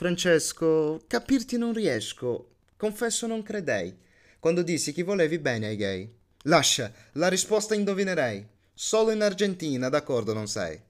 Francesco, capirti non riesco. Confesso non credei. Quando dissi che volevi bene ai gay. Lascia, la risposta indovinerei. Solo in Argentina d'accordo non sei.